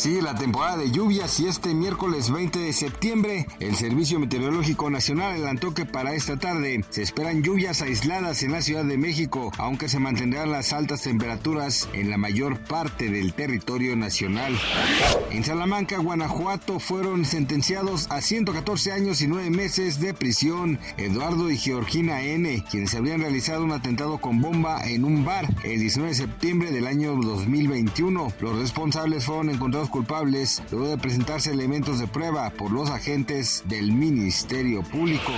Sigue la temporada de lluvias y este miércoles 20 de septiembre el Servicio Meteorológico Nacional adelantó que para esta tarde se esperan lluvias aisladas en la Ciudad de México, aunque se mantendrán las altas temperaturas en la mayor parte del territorio nacional. En Salamanca, Guanajuato, fueron sentenciados a 114 años y 9 meses de prisión Eduardo y Georgina N., quienes habían realizado un atentado con bomba en un bar el 19 de septiembre del año 2021. Los responsables fueron encontrados culpables luego de presentarse elementos de prueba por los agentes del Ministerio Público.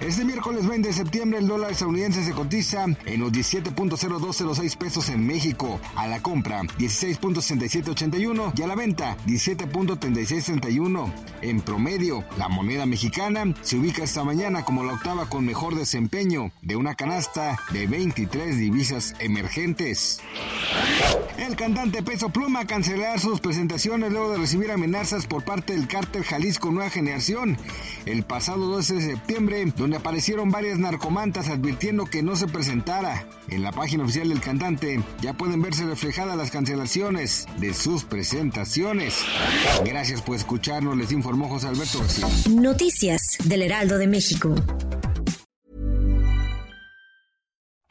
Este miércoles 20 de septiembre el dólar estadounidense se cotiza en los 17.0206 pesos en México, a la compra 16.6781 y a la venta 17.3631. En promedio, la moneda mexicana se ubica esta mañana como la octava con mejor desempeño de una canasta de 23 divisas emergentes. El cantante Peso Pluma cancelará sus presentaciones luego de recibir amenazas por parte del cártel Jalisco Nueva Generación el pasado 12 de septiembre, donde aparecieron varias narcomantas advirtiendo que no se presentara. En la página oficial del cantante ya pueden verse reflejadas las cancelaciones de sus presentaciones. Gracias por escucharnos, les informó José Alberto García. Noticias del Heraldo de México.